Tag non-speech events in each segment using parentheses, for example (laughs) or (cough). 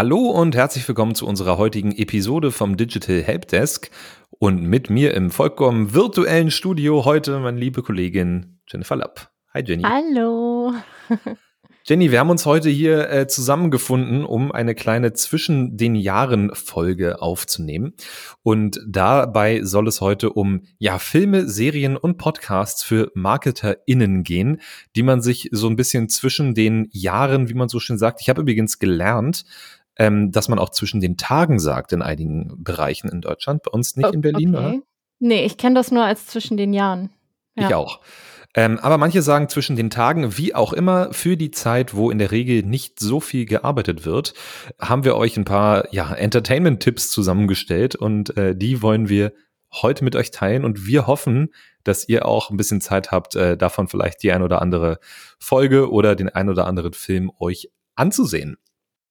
Hallo und herzlich willkommen zu unserer heutigen Episode vom Digital Helpdesk. Und mit mir im vollkommen virtuellen Studio heute meine liebe Kollegin Jennifer Lapp. Hi Jenny. Hallo. (laughs) Jenny, wir haben uns heute hier äh, zusammengefunden, um eine kleine Zwischen den Jahren Folge aufzunehmen. Und dabei soll es heute um ja Filme, Serien und Podcasts für MarketerInnen gehen, die man sich so ein bisschen zwischen den Jahren, wie man so schön sagt. Ich habe übrigens gelernt, ähm, dass man auch zwischen den Tagen sagt in einigen Bereichen in Deutschland. Bei uns nicht O- in Berlin, okay. oder? Nee, ich kenne das nur als zwischen den Jahren. Ich Ja. auch. Ähm, aber manche sagen zwischen den Tagen, wie auch immer, für die Zeit, wo in der Regel nicht so viel gearbeitet wird, haben wir euch ein paar ja, Entertainment-Tipps zusammengestellt und äh, die wollen wir heute mit euch teilen und wir hoffen, dass ihr auch ein bisschen Zeit habt, äh, davon vielleicht die ein oder andere Folge oder den ein oder anderen Film euch anzusehen.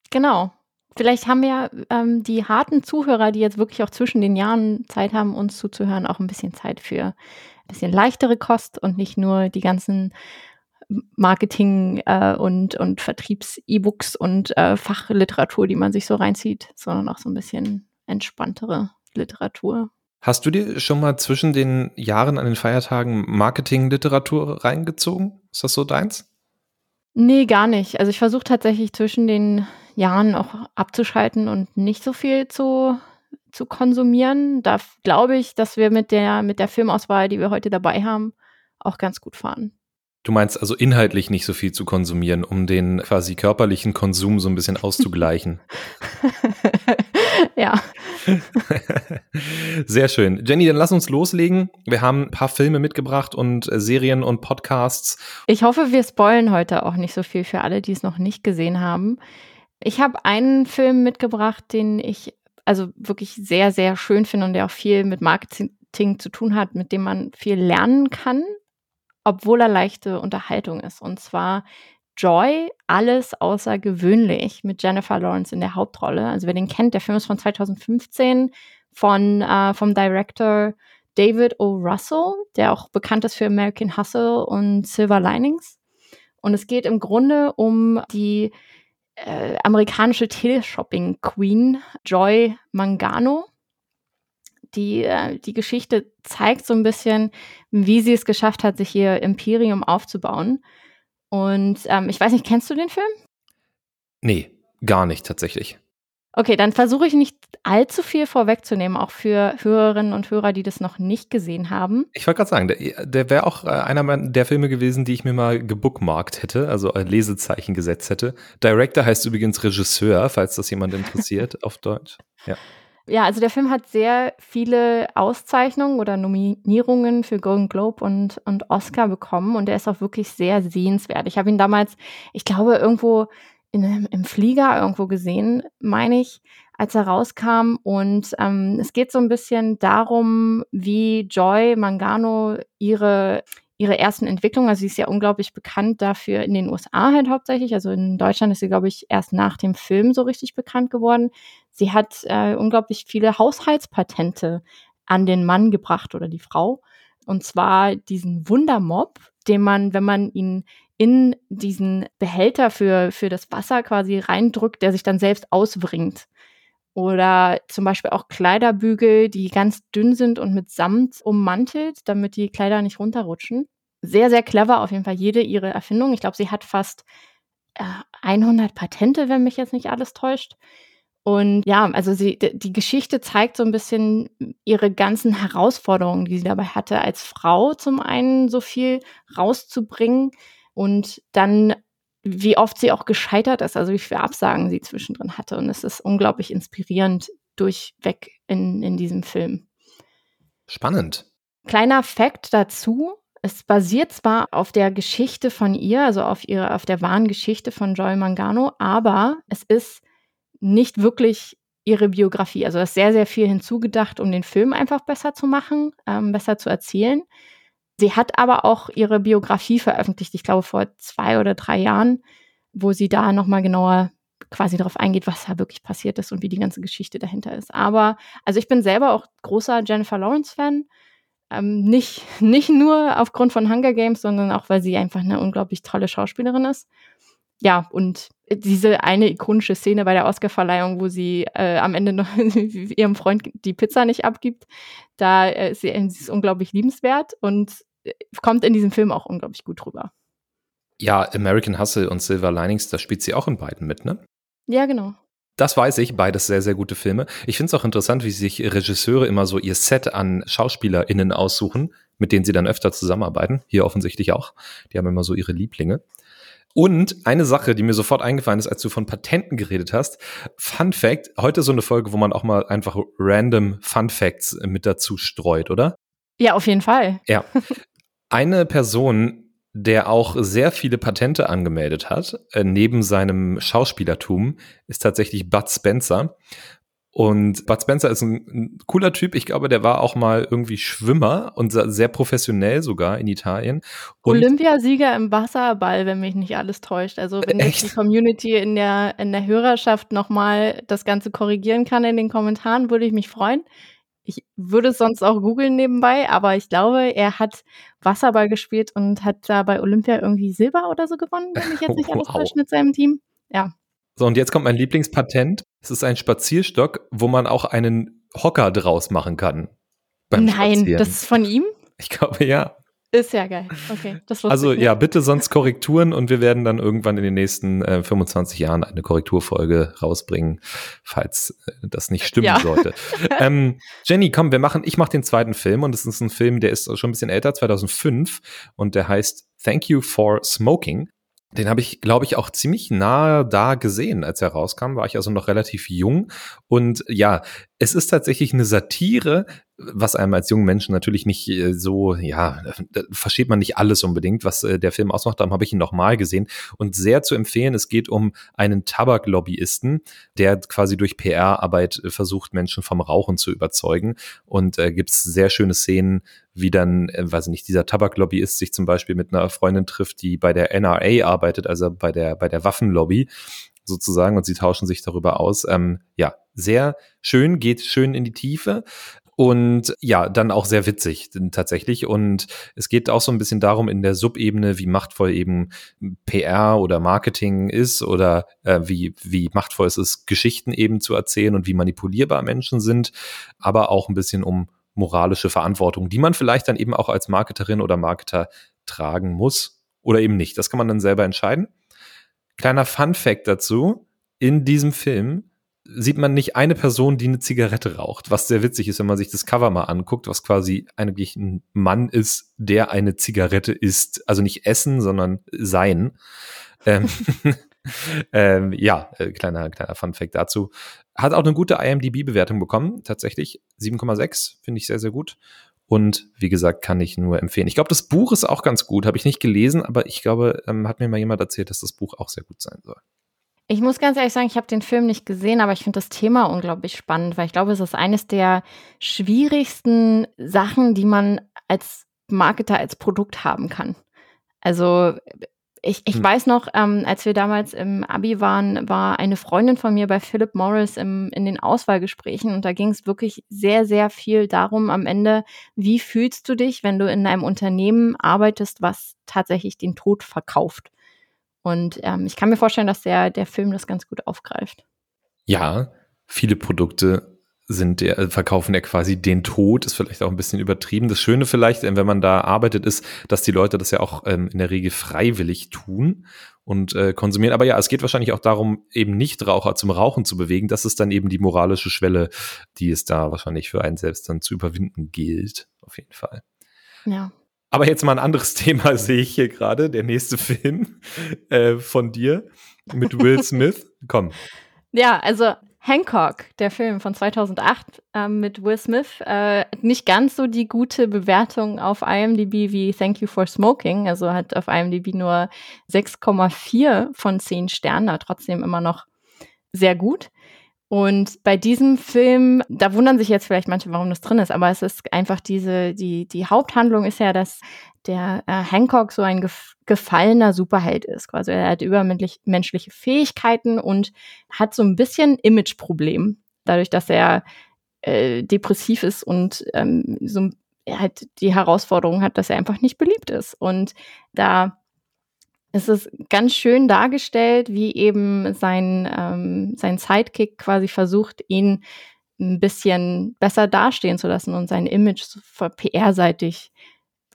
Genau. Vielleicht haben ja ähm, die harten Zuhörer, die jetzt wirklich auch zwischen den Jahren Zeit haben, uns zuzuhören, auch ein bisschen Zeit für ein bisschen leichtere Kost und nicht nur die ganzen Marketing- äh, und, und Vertriebs-E-Books und äh, Fachliteratur, die man sich so reinzieht, sondern auch so ein bisschen entspanntere Literatur. Hast du dir schon mal zwischen den Jahren an den Feiertagen Marketing-Literatur reingezogen? Ist das so deins? Nee, gar nicht. Also ich versuche tatsächlich zwischen den Jahren auch abzuschalten und nicht so viel zu, zu konsumieren. Da glaube ich, dass wir mit der, mit der Filmauswahl, die wir heute dabei haben, auch ganz gut fahren. Du meinst also inhaltlich nicht so viel zu konsumieren, um den quasi körperlichen Konsum so ein bisschen auszugleichen. (laughs) (laughs) ja, Sehr schön. Jenny, dann lass uns loslegen. Wir haben ein paar Filme mitgebracht und äh, Serien und Podcasts. ich hoffe, wir spoilen heute auch nicht so viel für alle, die es noch nicht gesehen haben. Ich habe einen Film mitgebracht, den ich also wirklich sehr, sehr schön finde und der auch viel mit Marketing zu tun hat, mit dem man viel lernen kann, obwohl er leichte Unterhaltung ist. Und zwar Joy, alles außergewöhnlich mit Jennifer Lawrence in der Hauptrolle. Also wer den kennt, der Film ist von 2015 von äh, vom Director David O. Russell, der auch bekannt ist für American Hustle und Silver Linings. Und es geht im Grunde um die äh, amerikanische Teleshopping-Queen Joy Mangano. Die, äh, die Geschichte zeigt so ein bisschen, wie sie es geschafft hat, sich ihr Imperium aufzubauen. Und ähm, ich weiß nicht, kennst du den Film? Nee, gar nicht tatsächlich. Okay, dann versuche ich nicht allzu viel vorwegzunehmen, auch für Hörerinnen und Hörer, die das noch nicht gesehen haben. Ich wollte gerade sagen, der, der wäre auch äh, einer der Filme gewesen, die ich mir mal gebookmarkt hätte, also ein Lesezeichen gesetzt hätte. Director heißt übrigens Regisseur, falls das jemand interessiert (laughs) auf Deutsch. Ja. Ja, also der Film hat sehr viele Auszeichnungen oder Nominierungen für Golden Globe und, und Oscar bekommen und der ist auch wirklich sehr sehenswert. Ich habe ihn damals, ich glaube, irgendwo in, im Flieger irgendwo gesehen, meine ich, als er rauskam. Und ähm, es geht so ein bisschen darum, wie Joy Mangano ihre ihre ersten Entwicklungen, also sie ist ja unglaublich bekannt dafür in den USA halt hauptsächlich, also in Deutschland ist sie, glaube ich, erst nach dem Film so richtig bekannt geworden. Sie hat äh, unglaublich viele Haushaltspatente an den Mann gebracht oder die Frau. Und zwar diesen Wundermob, den man, wenn man ihn in diesen Behälter für, für das Wasser quasi reindrückt, der sich dann selbst auswringt. Oder zum Beispiel auch Kleiderbügel, die ganz dünn sind und mit Samt ummantelt, damit die Kleider nicht runterrutschen. Sehr, sehr clever auf jeden Fall jede ihre Erfindung. Ich glaube, sie hat fast äh, 100 Patente, wenn mich jetzt nicht alles täuscht. Und ja, also sie, die Geschichte zeigt so ein bisschen ihre ganzen Herausforderungen, die sie dabei hatte, als Frau zum einen so viel rauszubringen und dann, wie oft sie auch gescheitert ist, also wie viele Absagen sie zwischendrin hatte. Und es ist unglaublich inspirierend durchweg in, in diesem Film. Spannend. Kleiner Fact dazu. Es basiert zwar auf der Geschichte von ihr, also auf ihre, auf der wahren Geschichte von Joy Mangano, aber es ist nicht wirklich ihre Biografie. Also es ist sehr, sehr viel hinzugedacht, um den Film einfach besser zu machen, ähm, besser zu erzählen. Sie hat aber auch ihre Biografie veröffentlicht, ich glaube vor zwei oder drei Jahren, wo sie da nochmal genauer quasi darauf eingeht, was da wirklich passiert ist und wie die ganze Geschichte dahinter ist. Aber, also ich bin selber auch großer Jennifer Lawrence-Fan. Ähm, nicht, (laughs) nicht nur aufgrund von Hunger Games, sondern auch, weil sie einfach eine unglaublich tolle Schauspielerin ist. ja, und diese eine ikonische Szene bei der Oscarverleihung, wo sie äh, am Ende noch (laughs) ihrem Freund die Pizza nicht abgibt, da äh, sie, sie ist unglaublich liebenswert und äh, kommt in diesem Film auch unglaublich gut rüber. Ja, American Hustle und Silver Linings, da spielt sie auch in beiden mit, ne? Ja, genau. Das weiß ich, beides sehr, sehr gute Filme. Ich finde es auch interessant, wie sich Regisseure immer so ihr Set an SchauspielerInnen aussuchen, mit denen sie dann öfter zusammenarbeiten. Hier offensichtlich auch. Die haben immer so ihre Lieblinge. Und eine Sache, die mir sofort eingefallen ist, als du von Patenten geredet hast. Fun Fact, heute so eine Folge, wo man auch mal einfach random Fun Facts mit dazu streut, oder? Ja, auf jeden Fall. Ja. Eine Person, der auch sehr viele Patente angemeldet hat, äh, neben seinem Schauspielertum, ist tatsächlich Bud Spencer. Und Bud Spencer ist ein, ein, cooler Typ. Ich glaube, der war auch mal irgendwie Schwimmer und sehr professionell sogar in Italien. Und Olympiasieger im Wasserball, wenn mich nicht alles täuscht. Also wenn echt? die Community in der, in der Hörerschaft nochmal das Ganze korrigieren kann in den Kommentaren, würde ich mich freuen. Ich würde es sonst auch googeln nebenbei, aber ich glaube, er hat Wasserball gespielt und hat da bei Olympia irgendwie Silber oder so gewonnen, wenn mich jetzt nicht alles (laughs) täuscht mit seinem Team. Ja. So, und jetzt kommt mein Lieblingspatent. Es ist ein Spazierstock, wo man auch einen Hocker draus machen kann. Nein, das ist von ihm? Ich glaube, ja. Ist ja geil. Okay, das Also ja, bitte sonst Korrekturen und wir werden dann irgendwann in den nächsten äh, 25 Jahren eine Korrekturfolge rausbringen, falls äh, das nicht stimmen ja. sollte. (laughs) ähm, Jenny, komm, wir machen, ich mache den zweiten Film und es ist ein Film, der ist schon ein bisschen älter, 2005 und der heißt Thank You for Smoking. Den habe ich, glaube ich, auch ziemlich nah da gesehen, als er rauskam. War ich also noch relativ jung. Und ja, es ist tatsächlich eine Satire, was einem als jungen Menschen natürlich nicht äh, so, ja, versteht man nicht alles unbedingt, was äh, der Film ausmacht. Darum habe ich ihn nochmal gesehen und sehr zu empfehlen. Es geht um einen Tabaklobbyisten, der quasi durch PR-Arbeit äh, versucht, Menschen vom Rauchen zu überzeugen. Und äh, gibt es sehr schöne Szenen, wie dann, äh, weiß ich nicht, dieser Tabaklobbyist sich zum Beispiel mit einer Freundin trifft, die bei der NRA arbeitet, also bei der, bei der Waffenlobby sozusagen und sie tauschen sich darüber aus. Ähm, ja, sehr schön, geht schön in die Tiefe. Und ja, dann auch sehr witzig tatsächlich. Und es geht auch so ein bisschen darum, in der Subebene, wie machtvoll eben PR oder Marketing ist oder äh, wie, wie machtvoll es ist, Geschichten eben zu erzählen und wie manipulierbar Menschen sind, aber auch ein bisschen um moralische Verantwortung, die man vielleicht dann eben auch als Marketerin oder Marketer tragen muss oder eben nicht. Das kann man dann selber entscheiden. Kleiner Fun Fact dazu. In diesem Film sieht man nicht eine Person, die eine Zigarette raucht, was sehr witzig ist, wenn man sich das Cover mal anguckt, was quasi eigentlich ein Mann ist, der eine Zigarette isst. Also nicht essen, sondern sein. Ähm, (laughs) (laughs) ähm, ja, äh, kleiner, kleiner Fun-Fact dazu. Hat auch eine gute IMDb-Bewertung bekommen, tatsächlich. 7,6 finde ich sehr, sehr gut. Und wie gesagt, kann ich nur empfehlen. Ich glaube, das Buch ist auch ganz gut. Habe ich nicht gelesen, aber ich glaube, ähm, hat mir mal jemand erzählt, dass das Buch auch sehr gut sein soll. Ich muss ganz ehrlich sagen, ich habe den Film nicht gesehen, aber ich finde das Thema unglaublich spannend, weil ich glaube, es ist eines der schwierigsten Sachen, die man als Marketer als Produkt haben kann. Also ich, ich hm. weiß noch, ähm, als wir damals im Abi waren, war eine Freundin von mir bei Philip Morris im, in den Auswahlgesprächen und da ging es wirklich sehr, sehr viel darum am Ende, wie fühlst du dich, wenn du in einem Unternehmen arbeitest, was tatsächlich den Tod verkauft? Und ähm, ich kann mir vorstellen, dass der, der Film das ganz gut aufgreift. Ja, viele Produkte sind der, äh, verkaufen ja quasi den Tod, ist vielleicht auch ein bisschen übertrieben. Das Schöne vielleicht, äh, wenn man da arbeitet, ist, dass die Leute das ja auch ähm, in der Regel freiwillig tun und äh, konsumieren. Aber ja, es geht wahrscheinlich auch darum, eben Nichtraucher zum Rauchen zu bewegen. Das ist dann eben die moralische Schwelle, die es da wahrscheinlich für einen selbst dann zu überwinden gilt. Auf jeden Fall. Ja. Aber jetzt mal ein anderes (laughs) Thema sehe ich hier gerade, der nächste Film äh, von dir mit Will (laughs) Smith. Komm. Ja, also Hancock, der Film von 2008 äh, mit Will Smith, äh, nicht ganz so die gute Bewertung auf IMDb wie Thank You for Smoking. Also hat auf IMDb nur 6,4 von 10 Sternen, aber trotzdem immer noch sehr gut. Und bei diesem Film, da wundern sich jetzt vielleicht manche, warum das drin ist, aber es ist einfach diese, die, die Haupthandlung ist ja, dass der äh, Hancock so ein gef gefallener Superheld ist. Quasi er hat übermenschliche Fähigkeiten und hat so ein bisschen Imageproblem, dadurch, dass er äh, depressiv ist und ähm, so halt die Herausforderung hat, dass er einfach nicht beliebt ist. Und da es ist ganz schön dargestellt, wie eben sein, ähm, sein Sidekick quasi versucht, ihn ein bisschen besser dastehen zu lassen und sein Image PR-seitig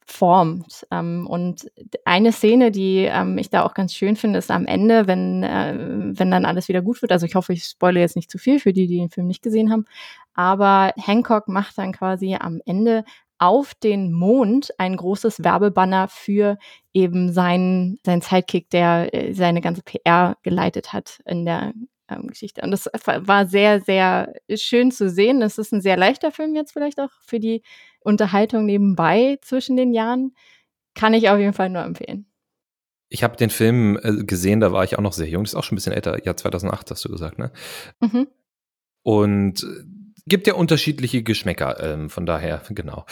formt. Ähm, und eine Szene, die ähm, ich da auch ganz schön finde, ist am Ende, wenn, äh, wenn dann alles wieder gut wird. Also ich hoffe, ich spoile jetzt nicht zu viel für die, die den Film nicht gesehen haben. Aber Hancock macht dann quasi am Ende auf den Mond ein großes Werbebanner für eben seinen, seinen Sidekick, der äh, seine ganze PR geleitet hat in der ähm, Geschichte. Und das war sehr, sehr schön zu sehen. Es ist ein sehr leichter Film jetzt vielleicht auch für die Unterhaltung nebenbei zwischen den Jahren. Kann ich auf jeden Fall nur empfehlen. Ich habe den Film äh, gesehen, da war ich auch noch sehr jung. Das ist auch schon ein bisschen älter. Ja, 2008 hast du gesagt, ne? Mhm. Und gibt ja unterschiedliche Geschmäcker, ähm, von daher, (laughs) genau.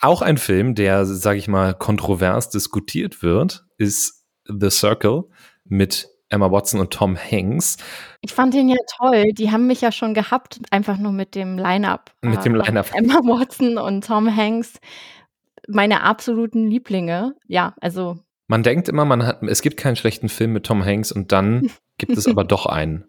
Auch ein Film, der, sage ich mal, kontrovers diskutiert wird, ist The Circle mit Emma Watson und Tom Hanks. Ich fand den ja toll. Die haben mich ja schon gehabt, einfach nur mit dem Line-Up. Mit dem äh, Line-Up. (laughs) Emma Watson und Tom Hanks, meine absoluten Lieblinge. Ja, also. Man denkt immer, man hat, es gibt keinen schlechten Film mit Tom Hanks und dann (laughs) gibt es aber doch einen.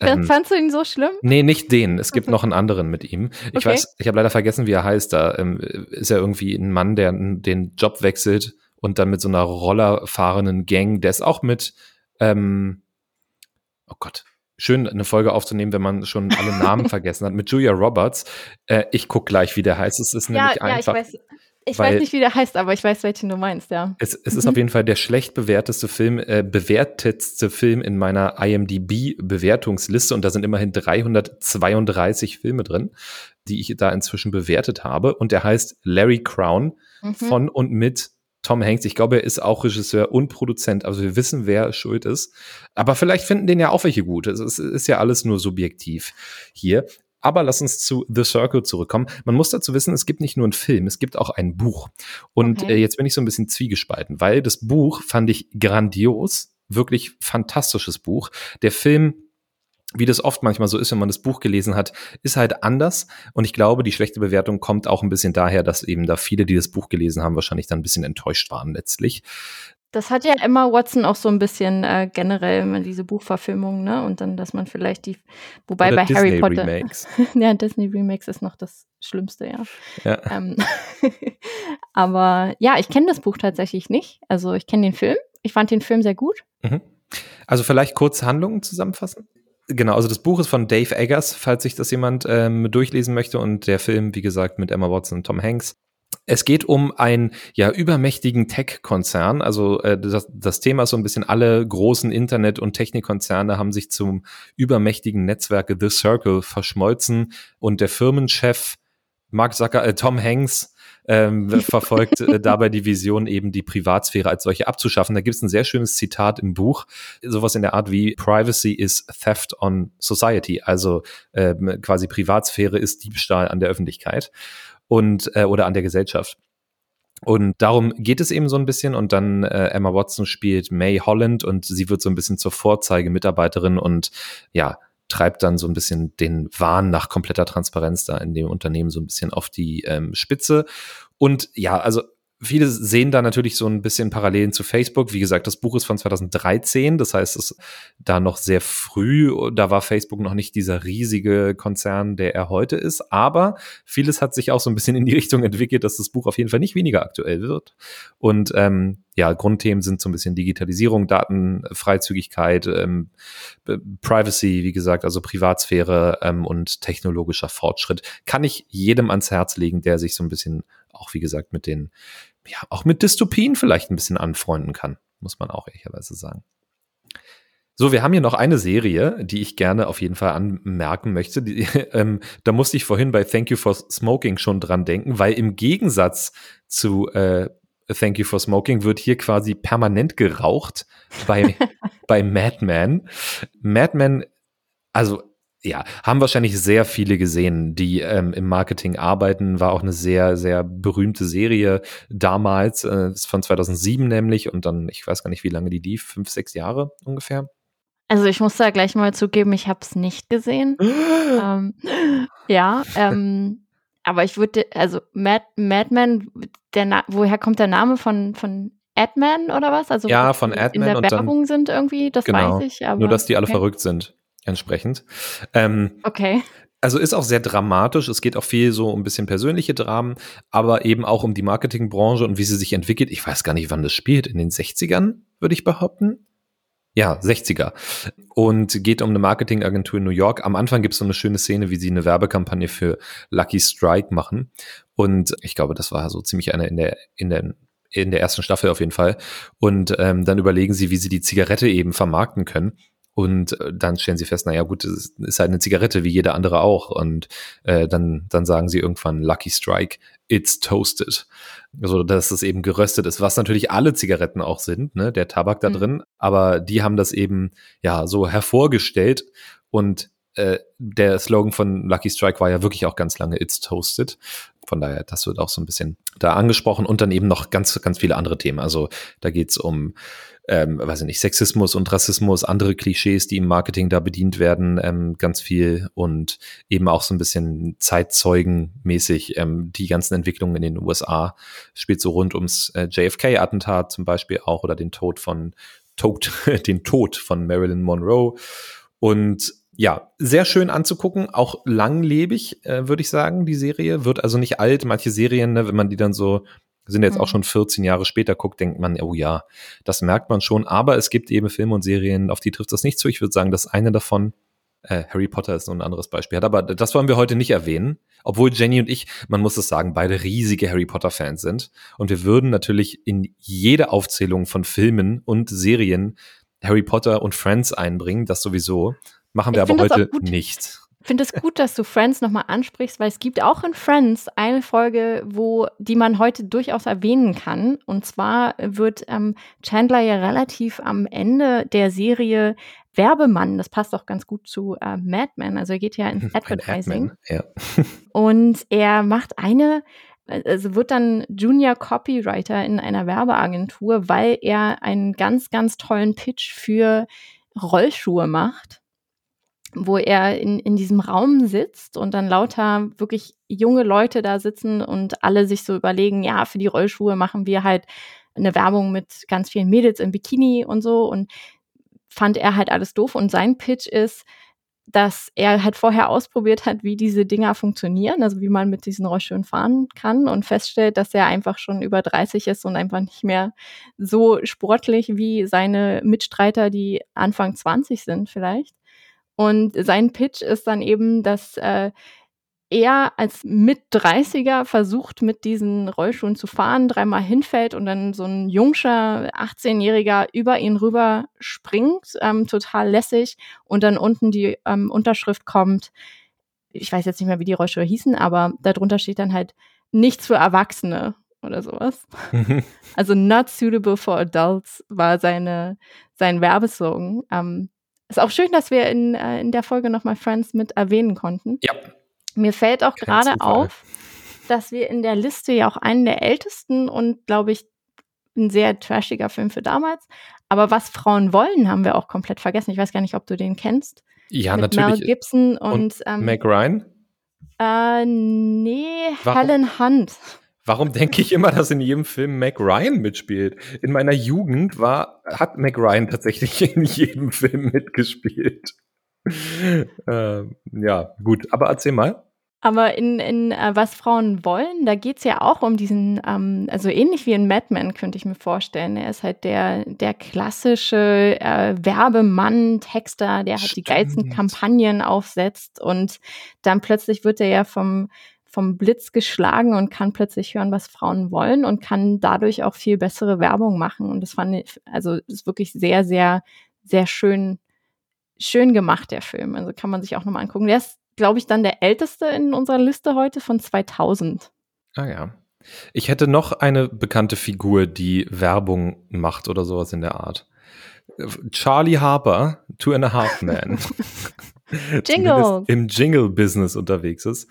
Ähm, Fandst du ihn so schlimm? Nee, nicht den. Es gibt noch einen anderen mit ihm. Ich okay. weiß, ich habe leider vergessen, wie er heißt. Da ähm, ist er irgendwie ein Mann, der den Job wechselt und dann mit so einer rollerfahrenden Gang, der ist auch mit ähm, oh Gott, schön eine Folge aufzunehmen, wenn man schon alle Namen (laughs) vergessen hat, mit Julia Roberts. Äh, ich gucke gleich, wie der heißt. Es ist nämlich ja, einfach. Ja, ich weiß. Ich weiß nicht, wie der heißt, aber ich weiß, welchen du meinst, ja. Es, es ist auf jeden Fall der schlecht bewerteste Film, äh, bewertetste Film in meiner IMDb-Bewertungsliste und da sind immerhin 332 Filme drin, die ich da inzwischen bewertet habe. Und der heißt Larry Crown mhm. von und mit Tom Hanks. Ich glaube, er ist auch Regisseur und Produzent. Also wir wissen, wer schuld ist. Aber vielleicht finden den ja auch welche gut. Es ist ja alles nur subjektiv hier. Aber lass uns zu The Circle zurückkommen. Man muss dazu wissen, es gibt nicht nur einen Film, es gibt auch ein Buch. Und okay. äh, jetzt bin ich so ein bisschen zwiegespalten, weil das Buch fand ich grandios, wirklich fantastisches Buch. Der Film wie das oft manchmal so ist, wenn man das Buch gelesen hat, ist halt anders. Und ich glaube, die schlechte Bewertung kommt auch ein bisschen daher, dass eben da viele, die das Buch gelesen haben, wahrscheinlich dann ein bisschen enttäuscht waren letztlich. Das hat ja Emma Watson auch so ein bisschen äh, generell immer diese Buchverfilmung, ne? Und dann, dass man vielleicht die, wobei Oder bei Disney Harry Potter. Remakes. (laughs) ja, Disney Remakes ist noch das Schlimmste, ja. ja. Ähm, (laughs) aber ja, ich kenne das Buch tatsächlich nicht. Also ich kenne den Film. Ich fand den Film sehr gut. Mhm. Also vielleicht kurz Handlungen zusammenfassen? Genau, also das Buch ist von Dave Eggers, falls sich das jemand ähm, durchlesen möchte. Und der Film, wie gesagt, mit Emma Watson und Tom Hanks. Es geht um einen ja übermächtigen Tech-Konzern. Also äh, das, das Thema ist so ein bisschen alle großen Internet- und Technikkonzerne haben sich zum übermächtigen Netzwerke The Circle verschmolzen und der Firmenchef Mark Zucker, äh, Tom Hanks ähm, (laughs) verfolgt äh, dabei die Vision, eben die Privatsphäre als solche abzuschaffen. Da gibt es ein sehr schönes Zitat im Buch, sowas in der Art wie Privacy is theft on society, also ähm, quasi Privatsphäre ist Diebstahl an der Öffentlichkeit und äh, oder an der Gesellschaft. Und darum geht es eben so ein bisschen. Und dann äh, Emma Watson spielt May Holland und sie wird so ein bisschen zur Vorzeigemitarbeiterin und ja, treibt dann so ein bisschen den Wahn nach kompletter Transparenz da in dem Unternehmen so ein bisschen auf die ähm, Spitze. Und ja, also Viele sehen da natürlich so ein bisschen Parallelen zu Facebook. Wie gesagt, das Buch ist von 2013, das heißt, es ist da noch sehr früh. Da war Facebook noch nicht dieser riesige Konzern, der er heute ist. Aber vieles hat sich auch so ein bisschen in die (laughs) Richtung entwickelt, dass das Buch auf jeden Fall nicht weniger aktuell wird. Und ähm, ja, Grundthemen sind so ein bisschen Digitalisierung, Datenfreizügigkeit, ähm, Privacy, wie gesagt, also Privatsphäre ähm, und technologischer Fortschritt. Kann ich jedem ans Herz legen, der sich so ein bisschen auch, wie gesagt, mit den, ja, auch mit Dystopien vielleicht ein bisschen anfreunden kann, muss man auch ehrlicherweise sagen. So, wir haben hier noch eine Serie, die ich gerne auf jeden Fall anmerken möchte. Die, (laughs) ähm, da musste ich vorhin bei Thank You for Smoking schon dran denken, weil im Gegensatz zu äh, Thank You for Smoking wird hier quasi permanent geraucht bei, (laughs) bei Madman. Madman, also ja, haben wahrscheinlich sehr viele gesehen, die ähm, im Marketing arbeiten. War auch eine sehr, sehr berühmte Serie damals, äh, von 2007 nämlich und dann, ich weiß gar nicht, wie lange die lief, fünf, sechs Jahre ungefähr. Also ich muss da gleich mal zugeben, ich habe es nicht gesehen. (gasps) ähm, ja, ähm, aber ich würde, also Mad, Madman, der woher kommt der Name von, von Adman oder was? Also ja, von Adman. In der Werbung dann, sind irgendwie, das genau, weiß ich. Aber, nur, dass die alle okay. verrückt sind, entsprechend. Ähm, okay. Also ist auch sehr dramatisch. Es geht auch viel so um ein bisschen persönliche Dramen, aber eben auch um die Marketingbranche und wie sie sich entwickelt. Ich weiß gar nicht, wann das spielt. In den 60ern, würde ich behaupten. Ja, 60er. Und geht um eine Marketingagentur in New York. Am Anfang gibt es so eine schöne Szene, wie sie eine Werbekampagne für Lucky Strike machen. Und ich glaube, das war so ziemlich eine in der, in der, in der ersten Staffel auf jeden Fall. Und ähm, dann überlegen sie, wie sie die Zigarette eben vermarkten können. Und äh, dann stellen sie fest, naja gut, es ist halt eine Zigarette wie jeder andere auch. Und äh, dann, dann sagen sie irgendwann Lucky Strike, it's toasted. Also dass es eben geröstet ist, was natürlich alle Zigaretten auch sind, ne, der Tabak da mhm. drin. Aber die haben das eben ja so hervorgestellt. Und äh, der Slogan von Lucky Strike war ja wirklich auch ganz lange It's Toasted. Von daher, das wird auch so ein bisschen da angesprochen und dann eben noch ganz, ganz viele andere Themen. Also da geht's um ähm, weiß ich nicht, Sexismus und Rassismus, andere Klischees, die im Marketing da bedient werden, ähm, ganz viel und eben auch so ein bisschen Zeitzeugenmäßig ähm, die ganzen Entwicklungen in den USA spielt so rund ums äh, JFK-Attentat zum Beispiel auch oder den Tod von Tod, (laughs) den Tod von Marilyn Monroe und ja, sehr schön anzugucken, auch langlebig, äh, würde ich sagen, die Serie. Wird also nicht alt. Manche Serien, ne, wenn man die dann so sind jetzt mhm. auch schon 14 Jahre später guckt, denkt man, oh ja, das merkt man schon. Aber es gibt eben Filme und Serien, auf die trifft das nicht zu. Ich würde sagen, das eine davon, äh, Harry Potter ist nur ein anderes Beispiel hat. Aber das wollen wir heute nicht erwähnen. Obwohl Jenny und ich, man muss es sagen, beide riesige Harry Potter Fans sind. Und wir würden natürlich in jede Aufzählung von Filmen und Serien Harry Potter und Friends einbringen. Das sowieso. Machen wir ich aber heute nicht finde es gut, dass du Friends nochmal ansprichst, weil es gibt auch in Friends eine Folge, wo die man heute durchaus erwähnen kann. Und zwar wird ähm, Chandler ja relativ am Ende der Serie Werbemann. Das passt auch ganz gut zu äh, Mad Men. Also er geht ja ins (laughs) Advertising. Ja. (laughs) und er macht eine also wird dann Junior Copywriter in einer Werbeagentur, weil er einen ganz, ganz tollen Pitch für Rollschuhe macht wo er in, in diesem Raum sitzt und dann lauter wirklich junge Leute da sitzen und alle sich so überlegen, ja, für die Rollschuhe machen wir halt eine Werbung mit ganz vielen Mädels im Bikini und so und fand er halt alles doof und sein Pitch ist, dass er halt vorher ausprobiert hat, wie diese Dinger funktionieren, also wie man mit diesen Rollschuhen fahren kann und feststellt, dass er einfach schon über 30 ist und einfach nicht mehr so sportlich wie seine Mitstreiter, die Anfang 20 sind vielleicht. Und sein Pitch ist dann eben, dass äh, er als Mit-30er versucht, mit diesen Rollschuhen zu fahren, dreimal hinfällt und dann so ein jungscher 18-Jähriger über ihn rüber springt, ähm, total lässig, und dann unten die ähm, Unterschrift kommt, ich weiß jetzt nicht mehr, wie die Rollschuhe hießen, aber darunter steht dann halt nichts für Erwachsene oder sowas. also not suitable for adults war seine, sein Werbeslogan. Ähm, ist auch schön, dass wir in, äh, in der Folge nochmal Friends mit erwähnen konnten. Ja. Mir fällt auch gerade auf, dass wir in der Liste ja auch einen der ältesten und, glaube ich, ein sehr trashiger Film für damals. Aber was Frauen wollen, haben wir auch komplett vergessen. Ich weiß gar nicht, ob du den kennst. Ja, Mit natürlich. Mel Gibson und, und ähm, Meg Ryan? Äh, nee, Warum? Helen Hunt. Warum denke ich immer, dass in jedem Film Mac Ryan mitspielt? In meiner Jugend war, hat Mac Ryan tatsächlich (laughs) in jedem Film mitgespielt. (laughs) ähm, ja, gut, aber erzähl mal. Aber in, in äh, Was Frauen wollen, da geht es ja auch um diesen, ähm, also ähnlich wie in Mad Men, könnte ich mir vorstellen. Er ist halt der, der klassische äh, Werbemann, Texter, der halt Stimmt. die geilsten Kampagnen aufsetzt und dann plötzlich wird er ja vom vom Blitz geschlagen und kann plötzlich hören, was Frauen wollen und kann dadurch auch viel bessere Werbung machen. Und das fand ich, also ist wirklich sehr, sehr, sehr schön, schön gemacht, der Film. Also kann man sich auch nochmal angucken. Der ist, glaube ich, dann der älteste in unserer Liste heute von 2000. Ah ja. Ich hätte noch eine bekannte Figur, die Werbung macht oder sowas in der Art. Charlie Harper, Two and a Half Men. (laughs) (laughs) Jingle. Im Jingle-Business unterwegs ist.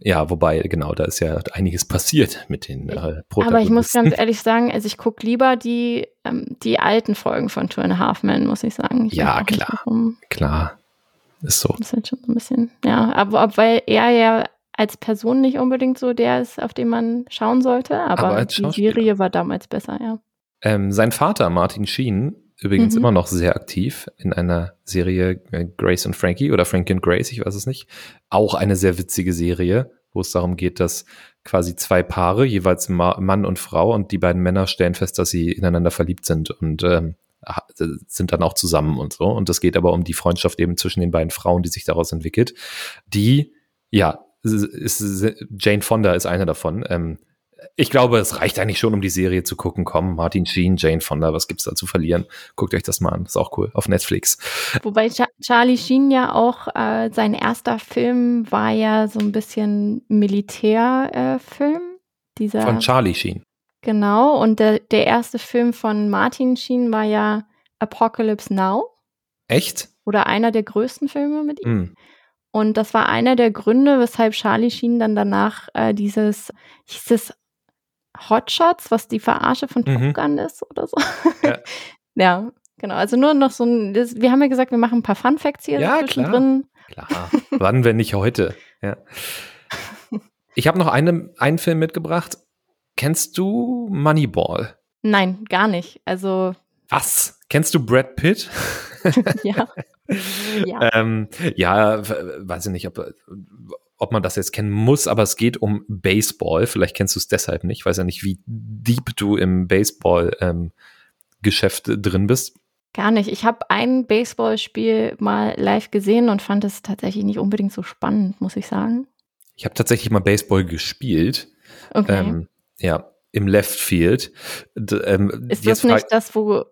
Ja, wobei, genau, da ist ja einiges passiert mit den äh, Protagonisten. Aber ich muss ganz ehrlich sagen, also ich gucke lieber die, ähm, die alten Folgen von Two and a Half Men, muss ich sagen. Ich ja, klar. Klar. Ist so. Das ist halt schon so ein bisschen, ja, aber weil er ja als Person nicht unbedingt so der ist, auf den man schauen sollte, aber, aber die Serie war damals besser, ja. Ähm, sein Vater, Martin Sheen, übrigens Mhm. immer noch sehr aktiv in einer Serie äh, Grace und Frankie oder Frankie und Grace, ich weiß es nicht. Auch eine sehr witzige Serie, wo es darum geht, dass quasi zwei Paare, jeweils Ma Mann und Frau, und die beiden Männer stellen fest, dass sie ineinander verliebt sind und ähm, ha- sind dann auch zusammen und so. Und es geht aber um die Freundschaft eben zwischen den beiden Frauen, die sich daraus entwickelt. Die, ja, ist, ist, Jane Fonda ist eine davon. Ähm, ich glaube, es reicht eigentlich schon, um die Serie zu gucken. Komm, Martin Sheen, Jane Fonda, was gibt's da zu verlieren? Guckt euch das mal an, ist auch cool, auf Netflix. Wobei Cha Charlie Sheen ja auch, äh, sein erster Film war ja so ein bisschen Militärfilm. Äh. Dieser, Von Charlie Sheen. genau, und der, der erste Film von Martin Sheen war ja Apocalypse Now Echt? oder einer der größten Filme mit ihm. Hm. Und das war einer der Gründe, weshalb Charlie Sheen dann danach äh, dieses, hieß es Hotshots, was die Verarsche von Top Mhm. Gun ist oder so. Ja. (laughs) ja, genau. Also nur noch so ein, das, wir haben ja gesagt, wir machen ein paar Fun Facts hier Ja, zwischendrin. Klar. Wann, wenn nicht heute? Ja. Ich habe noch eine, einen Film mitgebracht. Kennst du Moneyball? Nein, gar nicht. Also, Was? Kennst du Brad Pitt? (laughs) ja. (laughs) ja. ähm, ja, weiß ich nicht, ob, ob man das jetzt kennen muss, aber es geht um Baseball. Vielleicht kennst du es deshalb nicht. Ich weiß ja nicht, wie deep du im Baseball-Geschäft drin bist. Gar nicht. Ich habe ein Baseballspiel mal live gesehen und fand es tatsächlich nicht unbedingt so spannend, muss ich sagen. Ich habe tatsächlich mal Baseball gespielt. Okay. Ähm, ja, im Left Field. D ähm, ist das nicht das, wo,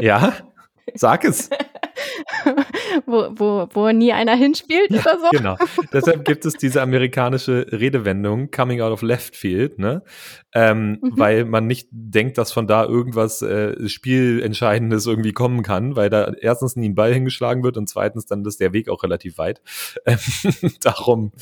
Ja, (laughs) sag es. Wo, wo, wo nie einer hinspielt oder so? Genau. Deshalb gibt es diese amerikanische Redewendung Coming out of Left Field, ne? Ähm, Mhm. Weil man nicht denkt, dass von da irgendwas äh, Spielentscheidendes irgendwie kommen kann, weil da erstens nie ein Ball hingeschlagen wird und zweitens dann ist der Weg auch relativ weit. Ähm, (laughs) darum,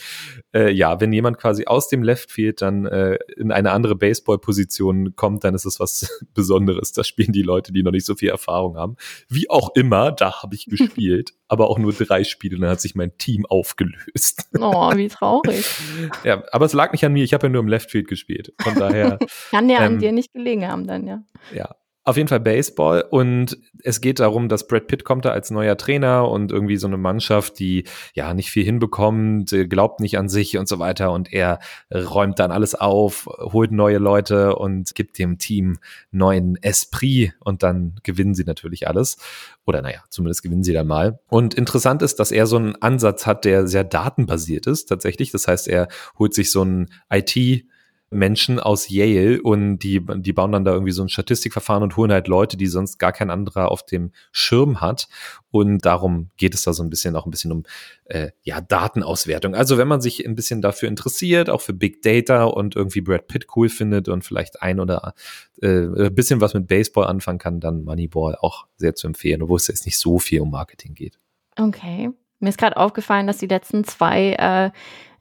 äh, ja, wenn jemand quasi aus dem Left Field dann äh, in eine andere Baseball-Position kommt, dann ist es was (laughs) Besonderes. Das spielen die Leute, die noch nicht so viel Erfahrung haben. Wie auch immer, da habe ich (laughs) gespielt, aber auch nur drei Spiele, dann hat sich mein Team aufgelöst. Oh, wie traurig. (laughs) Ja, aber es lag nicht an mir, ich habe ja nur im Left Field gespielt. Von daher, (laughs) Kann ja an Ähm, dir nicht gelegen haben dann, ja. ja. Auf jeden Fall Baseball und es geht darum, dass Brad Pitt kommt da als neuer Trainer und irgendwie so eine Mannschaft, die ja nicht viel hinbekommt, äh, glaubt nicht an sich und so weiter und er räumt dann alles auf, holt neue Leute und gibt dem Team neuen Esprit und dann gewinnen sie natürlich alles. Oder naja, zumindest gewinnen sie dann mal. Und interessant ist, dass er so einen Ansatz hat, der sehr datenbasiert ist tatsächlich. Das heißt, er holt sich so einen IT- Menschen aus Yale und die, die bauen dann da irgendwie so ein Statistikverfahren und holen halt Leute, die sonst gar kein anderer auf dem Schirm hat. Und darum geht es da so ein bisschen auch ein bisschen um äh, ja, Datenauswertung. Also wenn man sich ein bisschen dafür interessiert, auch für Big Data und irgendwie Brad Pitt cool findet und vielleicht ein oder äh, ein bisschen was mit Baseball anfangen kann, dann Moneyball auch sehr zu empfehlen, obwohl es jetzt nicht so viel um Marketing geht. Okay. Mir ist gerade aufgefallen, dass die letzten zwei äh,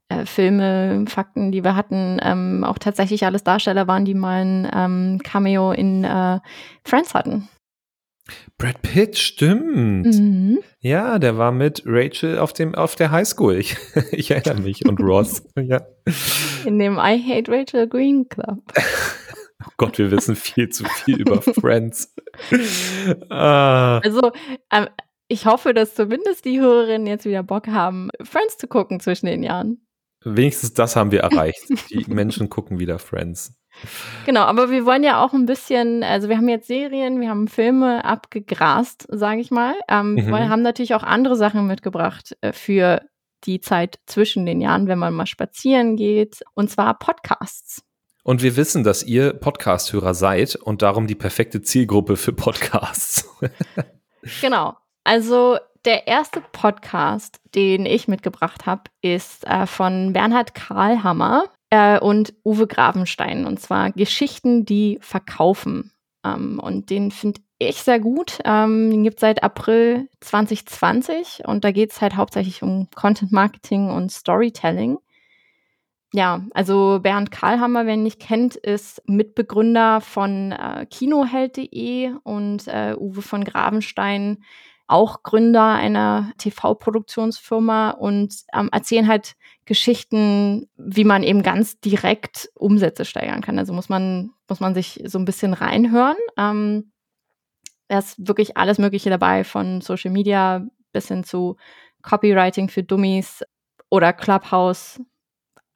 äh, Filme, Fakten, die wir hatten, ähm, auch tatsächlich alles Darsteller waren, die mal ein ähm, Cameo in äh, Friends hatten. Brad Pitt, stimmt. Mhm. Ja, der war mit Rachel auf dem auf der Highschool. Ich, (laughs) ich erinnere mich und Ross. (laughs) ja. In dem I Hate Rachel Green Club. (laughs) Oh Gott, wir wissen viel zu viel über Friends. ah, Also, ähm, ich hoffe, dass zumindest die Hörerinnen jetzt wieder Bock haben, Friends zu gucken zwischen den Jahren. Wenigstens das haben wir erreicht. (laughs) Die Menschen gucken wieder Friends. Genau, aber wir wollen ja auch ein bisschen, also wir haben jetzt Serien, wir haben Filme abgegrast, sage ich mal. Ähm, Mhm. Wir haben natürlich auch andere Sachen mitgebracht äh, für die Zeit zwischen den Jahren, wenn man mal spazieren geht, und zwar Podcasts. Und wir wissen, dass ihr Podcast-Hörer seid und darum die perfekte Zielgruppe für Podcasts. Genau. Also der erste Podcast, den ich mitgebracht habe, ist äh, von Bernhard Karlhammer äh, und Uwe Gravenstein. Und zwar Geschichten, die verkaufen. Ähm, und den finde ich sehr gut. Ähm, den gibt es seit April 2020 und da geht es halt hauptsächlich um Content Marketing und Storytelling. Ja, also Bernd Karlhammer, wer ihn nicht kennt, ist Mitbegründer von äh, Kinoheld.de und äh, Uwe von Gravenstein, auch Gründer einer TV-Produktionsfirma und ähm, erzählen halt Geschichten, wie man eben ganz direkt Umsätze steigern kann. Also muss man, muss man sich so ein bisschen reinhören. Ähm, da ist wirklich alles Mögliche dabei, von Social Media bis hin zu Copywriting für Dummies oder Clubhouse.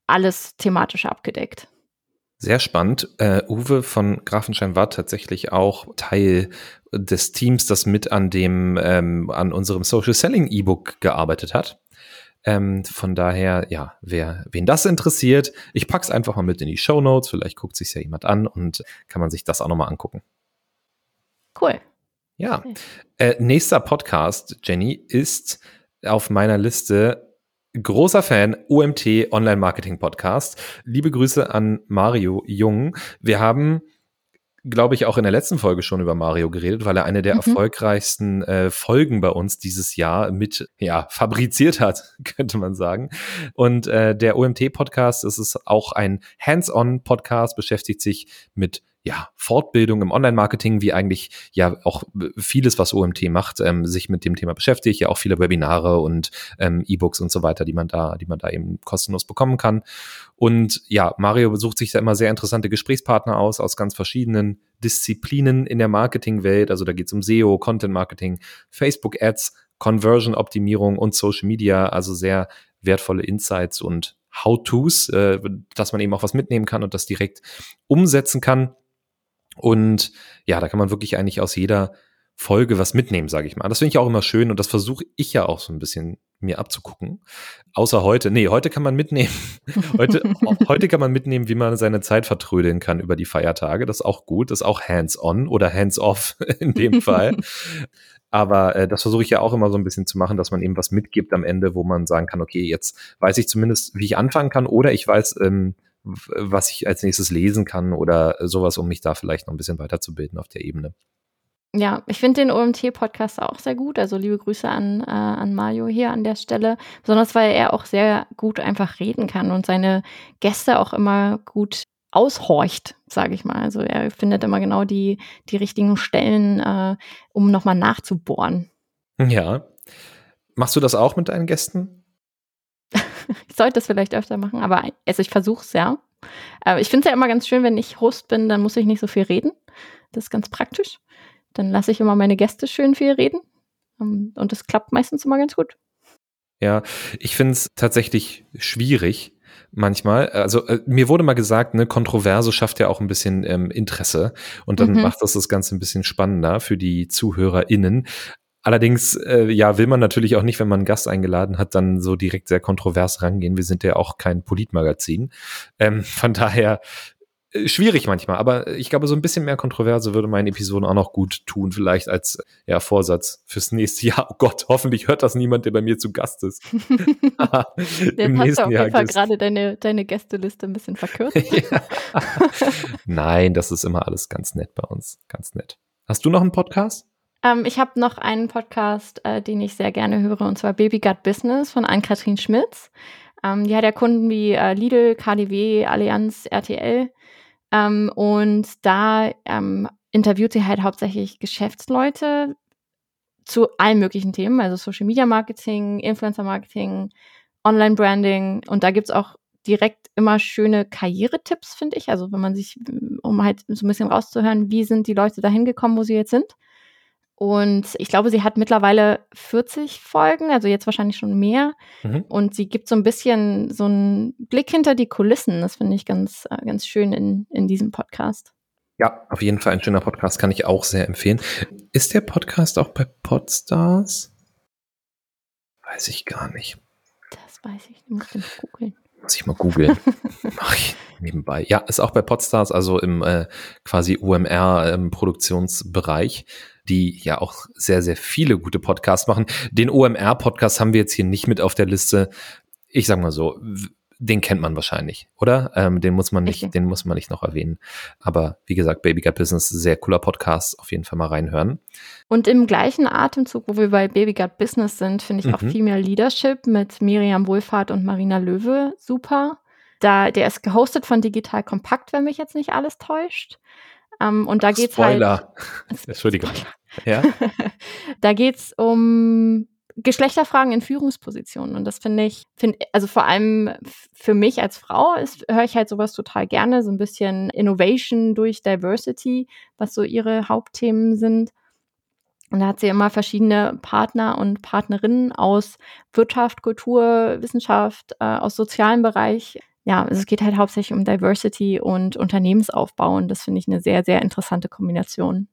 Alles thematisch abgedeckt. Sehr spannend. Uh, Uwe von Grafenstein war tatsächlich auch Teil des Teams, das mit an dem, ähm, an unserem Social Selling E-Book gearbeitet hat. Ähm, von daher, ja, wer, wen das interessiert, ich pack's einfach mal mit in die Show Notes. Vielleicht guckt sich ja jemand an und kann man sich das auch nochmal angucken. Cool. Ja. Okay. Äh, nächster Podcast, Jenny, ist auf meiner Liste großer Fan, OMT Online Marketing Podcast. Liebe Grüße an Mario Jung. Wir haben glaube ich, auch in der letzten Folge schon über Mario geredet, weil er eine der mhm. erfolgreichsten äh, Folgen bei uns dieses Jahr mit ja (laughs) fabriziert hat, könnte man sagen. Und äh, der OMT-Podcast, das ist auch ein Hands-on-Podcast, beschäftigt sich mit ja, Fortbildung im Online-Marketing, wie eigentlich ja auch vieles, was OMT macht, ähm, sich mit dem Thema beschäftigt, ja auch viele Webinare und ähm, E-Books und so weiter, die man da, die man da eben kostenlos bekommen kann. Und ja, Mario besucht sich da immer sehr interessante Gesprächspartner aus, aus ganz verschiedenen Disziplinen in der Marketingwelt. Also da geht es um SEO, Content Marketing, Facebook Ads, Conversion Optimierung und Social Media, also sehr wertvolle Insights und How-Tos, äh, dass man eben auch was mitnehmen kann und das direkt umsetzen kann. Und ja, da kann man wirklich eigentlich aus jeder Folge was mitnehmen, sage ich mal. Das finde ich auch immer schön und das versuche ich ja auch so ein bisschen mir abzugucken. Außer heute. Nee, heute kann man mitnehmen. (laughs) heute, heute kann man mitnehmen, wie man seine Zeit vertrödeln kann über die Feiertage. Das ist auch gut. Das ist auch hands-on oder hands-off (laughs) in dem Fall. Aber äh, das versuche ich ja auch immer so ein bisschen zu machen, dass man eben was mitgibt am Ende, wo man sagen kann, okay, jetzt weiß ich zumindest, wie ich anfangen kann oder ich weiß, ähm, was ich als nächstes lesen kann oder sowas, um mich da vielleicht noch ein bisschen weiterzubilden auf der Ebene. Ja, ich finde den OMT-Podcast auch sehr gut. Also liebe Grüße an, äh, an Mario hier an der Stelle. Besonders weil er auch sehr gut einfach reden kann und seine Gäste auch immer gut aushorcht, sage ich mal. Also er findet immer genau die, die richtigen Stellen, äh, um nochmal nachzubohren. Ja. Machst du das auch mit deinen Gästen? (laughs) ich sollte das vielleicht öfter machen, aber also ich versuche es ja. Aber ich finde es ja immer ganz schön, wenn ich Host bin, dann muss ich nicht so viel reden. Das ist ganz praktisch. Dann lasse ich immer meine Gäste schön viel reden. Ähm, und das klappt meistens immer ganz gut. Ja, ich finde es tatsächlich schwierig manchmal. Also äh, mir wurde mal gesagt, ne, Kontroverse schafft ja auch ein bisschen ähm, Interesse und dann mhm. macht das das Ganze ein bisschen spannender für die ZuhörerInnen. Allerdings, äh, ja, will man natürlich auch nicht, wenn man einen Gast eingeladen hat, dann so direkt sehr kontrovers rangehen. Wir sind ja auch kein Politmagazin. Ähm, von daher äh, schwierig manchmal, aber ich glaube, so ein bisschen mehr Kontroverse würde meinen Episoden auch noch gut tun, vielleicht als ja, Vorsatz fürs nächste (laughs) Jahr. Oh Gott, hoffentlich hört das niemand, der bei mir zu Gast ist. (laughs) der Im nächsten auf jeden Fall gerade deine, deine Gästeliste ein bisschen verkürzt. (laughs) Nein, das ist immer alles ganz nett bei uns. Ganz nett. Hast du noch einen Podcast? Ähm, ich habe noch einen Podcast, äh, den ich sehr gerne höre, und zwar Baby Gut Business von Ann-Kathrin Schmitz. Ähm, die hat ja Kunden wie äh, Lidl, KDW, Allianz, RTL. Ähm, und da ähm, interviewt sie halt hauptsächlich Geschäftsleute zu allen möglichen Themen, also Social Media Marketing, Influencer Marketing, Online Branding. Und da gibt's auch direkt immer schöne Karrieretipps, finde ich. Also wenn man sich, um halt so ein bisschen rauszuhören, wie sind die Leute da hingekommen, wo sie jetzt sind. Und ich glaube, sie hat mittlerweile 40 Folgen, also jetzt wahrscheinlich schon mehr. Mhm. Und sie gibt so ein bisschen so einen Blick hinter die Kulissen. Das finde ich ganz, äh, ganz schön in, in diesem Podcast. Ja, auf jeden Fall ein schöner Podcast, kann ich auch sehr empfehlen. Ist der Podcast auch bei Podstars? Weiß ich gar nicht. Das weiß ich, nicht. muss ich googeln. Muss ich mal googeln. (laughs) Mach ich nebenbei. Ja, ist auch bei Podstars, also im äh, quasi UMR-Produktionsbereich. Ähm, die ja auch sehr, sehr viele gute Podcasts machen. Den OMR-Podcast haben wir jetzt hier nicht mit auf der Liste. Ich sag mal so, den kennt man wahrscheinlich, oder? Ähm, den muss man nicht, okay. den muss man nicht noch erwähnen. Aber wie gesagt, Baby Gut Business, sehr cooler Podcast, auf jeden Fall mal reinhören. Und im gleichen Atemzug, wo wir bei Baby Gut Business sind, finde ich mhm. auch Female Leadership mit Miriam Wohlfahrt und Marina Löwe super. Da, der ist gehostet von Digital Kompakt, wenn mich jetzt nicht alles täuscht. Ähm, und da geht es halt. (laughs) Entschuldigung. Ja. (laughs) da geht es um Geschlechterfragen in Führungspositionen. Und das finde ich, finde, also vor allem für mich als Frau ist, höre ich halt sowas total gerne, so ein bisschen Innovation durch Diversity, was so ihre Hauptthemen sind. Und da hat sie immer verschiedene Partner und Partnerinnen aus Wirtschaft, Kultur, Wissenschaft, äh, aus sozialem Bereich. Ja, also es geht halt hauptsächlich um Diversity und Unternehmensaufbau. Und das finde ich eine sehr, sehr interessante Kombination.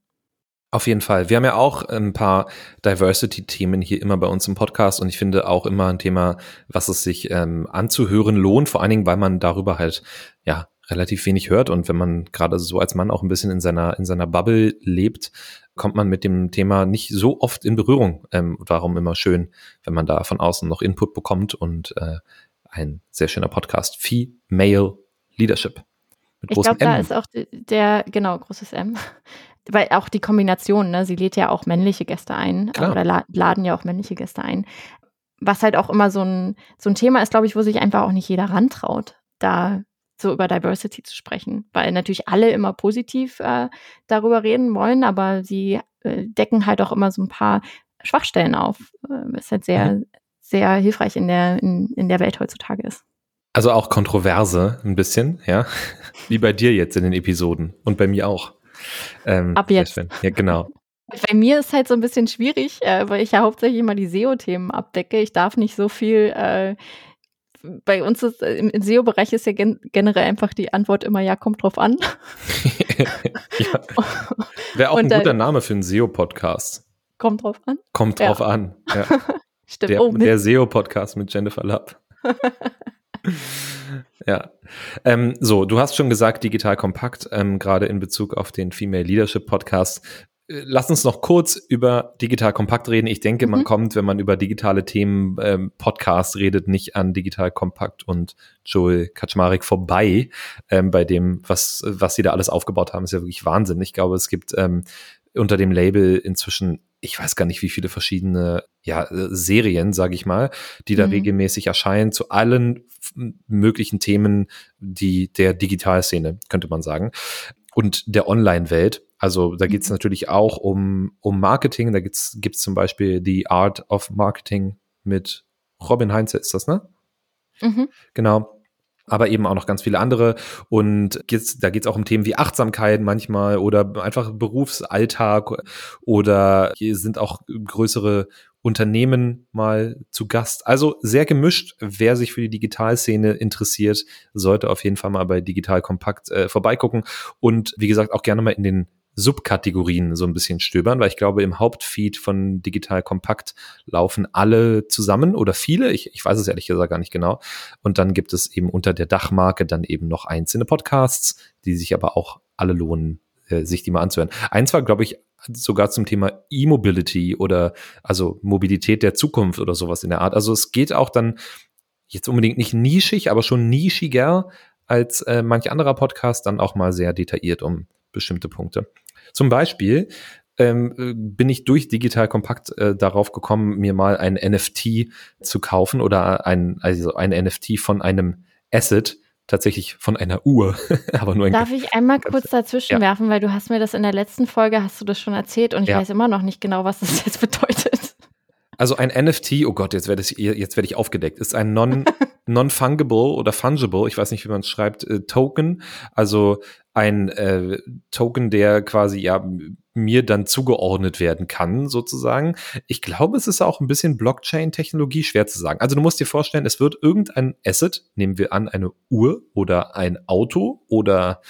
Auf jeden Fall. Wir haben ja auch ein paar Diversity-Themen hier immer bei uns im Podcast und ich finde auch immer ein Thema, was es sich ähm, anzuhören lohnt, vor allen Dingen, weil man darüber halt ja relativ wenig hört und wenn man gerade so als Mann auch ein bisschen in seiner in seiner Bubble lebt, kommt man mit dem Thema nicht so oft in Berührung. Ähm, darum immer schön, wenn man da von außen noch Input bekommt und äh, ein sehr schöner Podcast, Female Leadership. Mit ich glaube, da ist auch der, genau, großes M (laughs) weil auch die Kombination, ne, sie lädt ja auch männliche Gäste ein Klar. oder laden ja auch männliche Gäste ein. Was halt auch immer so ein, so ein Thema ist, glaube ich, wo sich einfach auch nicht jeder rantraut, da so über Diversity zu sprechen, weil natürlich alle immer positiv äh, darüber reden wollen, aber sie äh, decken halt auch immer so ein paar Schwachstellen auf, äh, was halt sehr, mhm. Sehr hilfreich in der, in, in der Welt heutzutage ist. Also auch Kontroverse ein bisschen, ja, wie bei dir jetzt in den Episoden und bei mir auch. Ähm, Ab jetzt. Ja, genau. (laughs) Bei mir ist halt so ein bisschen schwierig, äh, weil ich ja hauptsächlich immer die SEO-Themen abdecke. Ich darf nicht so viel. Äh, bei uns ist äh, im, SEO-Bereich ist ja gen generell einfach die Antwort immer ja, kommt drauf an. (laughs) ja. (laughs) Wäre auch Und ein guter Name für einen SEO-Podcast. Kommt drauf an? Kommt drauf ja. an. Ja. Stimmt. Der, oh, der SEO-Podcast mit Jennifer Lapp. (laughs) ja. Ähm, so, du hast schon gesagt, digital kompakt, ähm, gerade in Bezug auf den Female Leadership Podcast. Äh, lass uns noch kurz über digital kompakt reden. Ich denke, mhm. man kommt, wenn man über digitale Themen ähm, Podcast redet, nicht an digital kompakt und Joel Kaczmarek vorbei. Ähm, bei dem, was, was sie da alles aufgebaut haben, ist ja wirklich Wahnsinn. Ich glaube, es gibt ähm, unter dem Label inzwischen ich weiß gar nicht, wie viele verschiedene ja, Serien, sage ich mal, die da mhm. regelmäßig erscheinen zu allen möglichen Themen, die der Digitalszene, könnte man sagen, und der Online-Welt. Also da geht es mhm. natürlich auch um, um Marketing. Da gibt's gibt's zum Beispiel The Art of Marketing mit Robin Heinze, ist das, ne? Mhm. Genau aber eben auch noch ganz viele andere. Und geht's, da geht es auch um Themen wie Achtsamkeit manchmal oder einfach Berufsalltag oder hier sind auch größere Unternehmen mal zu Gast. Also sehr gemischt. Wer sich für die Digitalszene interessiert, sollte auf jeden Fall mal bei Digital Kompakt äh, vorbeigucken und wie gesagt auch gerne mal in den Subkategorien so ein bisschen stöbern, weil ich glaube, im Hauptfeed von Digital Kompakt laufen alle zusammen oder viele, ich, ich weiß es ehrlich gesagt gar nicht genau. Und dann gibt es eben unter der Dachmarke dann eben noch einzelne Podcasts, die sich aber auch alle lohnen, äh, sich die mal anzuhören. Eins war, glaube ich, sogar zum Thema E-Mobility oder also Mobilität der Zukunft oder sowas in der Art. Also es geht auch dann jetzt unbedingt nicht nischig, aber schon nischiger als äh, manch anderer Podcast, dann auch mal sehr detailliert um bestimmte Punkte. Zum Beispiel ähm, bin ich durch Digital Kompakt äh, darauf gekommen, mir mal ein NFT zu kaufen oder ein, also ein NFT von einem Asset, tatsächlich von einer Uhr, (laughs) aber nur ein Darf ich einmal kurz dazwischen ja. werfen, weil du hast mir das in der letzten Folge, hast du das schon erzählt und ich ja. weiß immer noch nicht genau, was das jetzt (laughs) bedeutet. Also ein NFT, oh Gott, jetzt werde ich, jetzt werde ich aufgedeckt, ist ein non, (laughs) non-fungible oder fungible, ich weiß nicht, wie man es schreibt, äh, Token. Also ein äh, Token, der quasi ja mir dann zugeordnet werden kann, sozusagen. Ich glaube, es ist auch ein bisschen Blockchain-Technologie, schwer zu sagen. Also du musst dir vorstellen, es wird irgendein Asset, nehmen wir an, eine Uhr oder ein Auto oder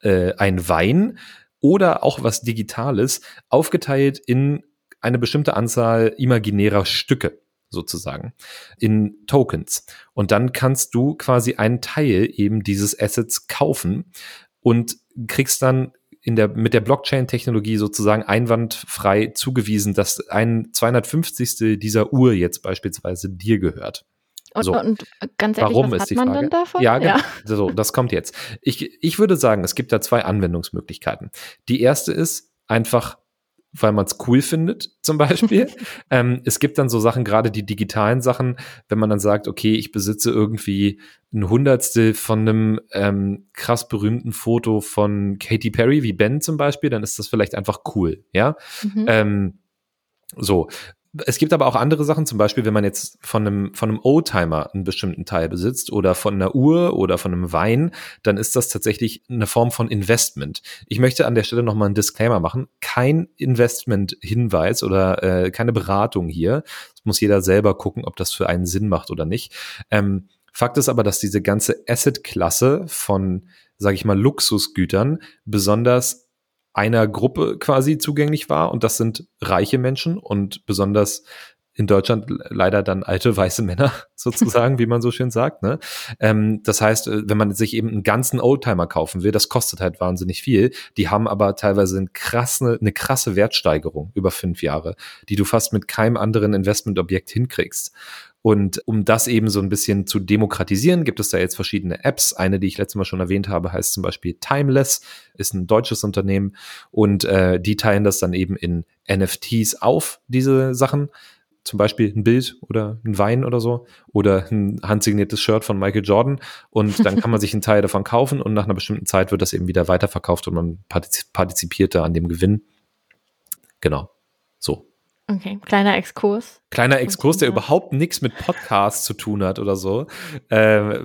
äh, ein Wein oder auch was Digitales, aufgeteilt in eine bestimmte Anzahl imaginärer Stücke sozusagen in Tokens. Und dann kannst du quasi einen Teil eben dieses Assets kaufen und kriegst dann in der, mit der Blockchain-Technologie sozusagen einwandfrei zugewiesen, dass ein 250. dieser Uhr jetzt beispielsweise dir gehört. Und, so. und ganz ehrlich, Warum was ist die Frage? dann davon? Ja, genau. Ja. So, das kommt jetzt. Ich, ich würde sagen, es gibt da zwei Anwendungsmöglichkeiten. Die erste ist einfach weil man es cool findet, zum Beispiel. (laughs) ähm, es gibt dann so Sachen, gerade die digitalen Sachen, wenn man dann sagt, okay, ich besitze irgendwie ein Hundertstel von einem ähm, krass berühmten Foto von Katy Perry, wie Ben zum Beispiel, dann ist das vielleicht einfach cool, ja. Mhm. Ähm, so, es gibt aber auch andere Sachen, zum Beispiel, wenn man jetzt von einem, von einem Oldtimer einen bestimmten Teil besitzt oder von einer Uhr oder von einem Wein, dann ist das tatsächlich eine Form von Investment. Ich möchte an der Stelle nochmal einen Disclaimer machen. Kein Investment-Hinweis oder äh, keine Beratung hier. Das muss jeder selber gucken, ob das für einen Sinn macht oder nicht. Ähm, Fakt ist aber, dass diese ganze Asset-Klasse von, sage ich mal, Luxusgütern besonders einer Gruppe quasi zugänglich war und das sind reiche Menschen und besonders in Deutschland leider dann alte weiße Männer (laughs) sozusagen, wie man so schön sagt. Ne? Ähm, das heißt, äh, wenn man sich eben einen ganzen Oldtimer kaufen will, das kostet halt wahnsinnig viel. Die haben aber teilweise eine krasse, eine krasse Wertsteigerung über fünf Jahre, die du fast mit keinem anderen Investmentobjekt hinkriegst. Und um das eben so ein bisschen zu demokratisieren, gibt es da jetzt verschiedene Apps. Eine, die ich letztes Mal schon erwähnt habe, heißt zum Beispiel Timeless, ist ein deutsches Unternehmen und äh, die teilen das dann eben in NFTs auf, diese Sachen. Zum Beispiel ein Bild oder ein Wein oder so oder ein handsigniertes Shirt von Michael Jordan und dann kann man sich einen Teil davon kaufen und nach einer bestimmten Zeit wird das eben wieder weiterverkauft und man partizipiert da an dem Gewinn. Genau. Okay, kleiner Exkurs. Kleiner Exkurs, der überhaupt nichts mit Podcasts zu tun hat oder so. Äh,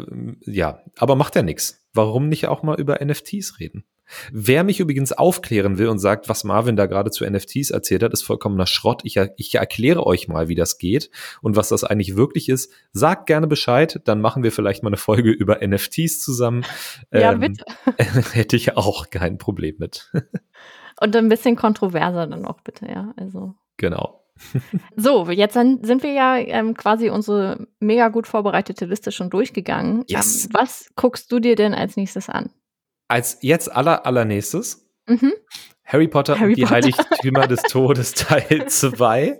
ja, aber macht ja nichts. Warum nicht auch mal über NFTs reden? Wer mich übrigens aufklären will und sagt, was Marvin da gerade zu NFTs erzählt hat, ist vollkommener Schrott. Ich, ich erkläre euch mal, wie das geht und was das eigentlich wirklich ist. Sagt gerne Bescheid, dann machen wir vielleicht mal eine Folge über NFTs zusammen. Ja, ähm, bitte. (laughs) hätte ich auch kein Problem mit. Und ein bisschen kontroverser dann auch bitte, ja. Also. Genau. (laughs) So, jetzt sind wir ja ähm, quasi unsere mega gut vorbereitete Liste schon durchgegangen. Yes. Ähm, was guckst du dir denn als nächstes an? Als jetzt aller allernächstes mhm. Harry Potter Harry und die Potter. Heiligtümer des (laughs) Todes Teil 2.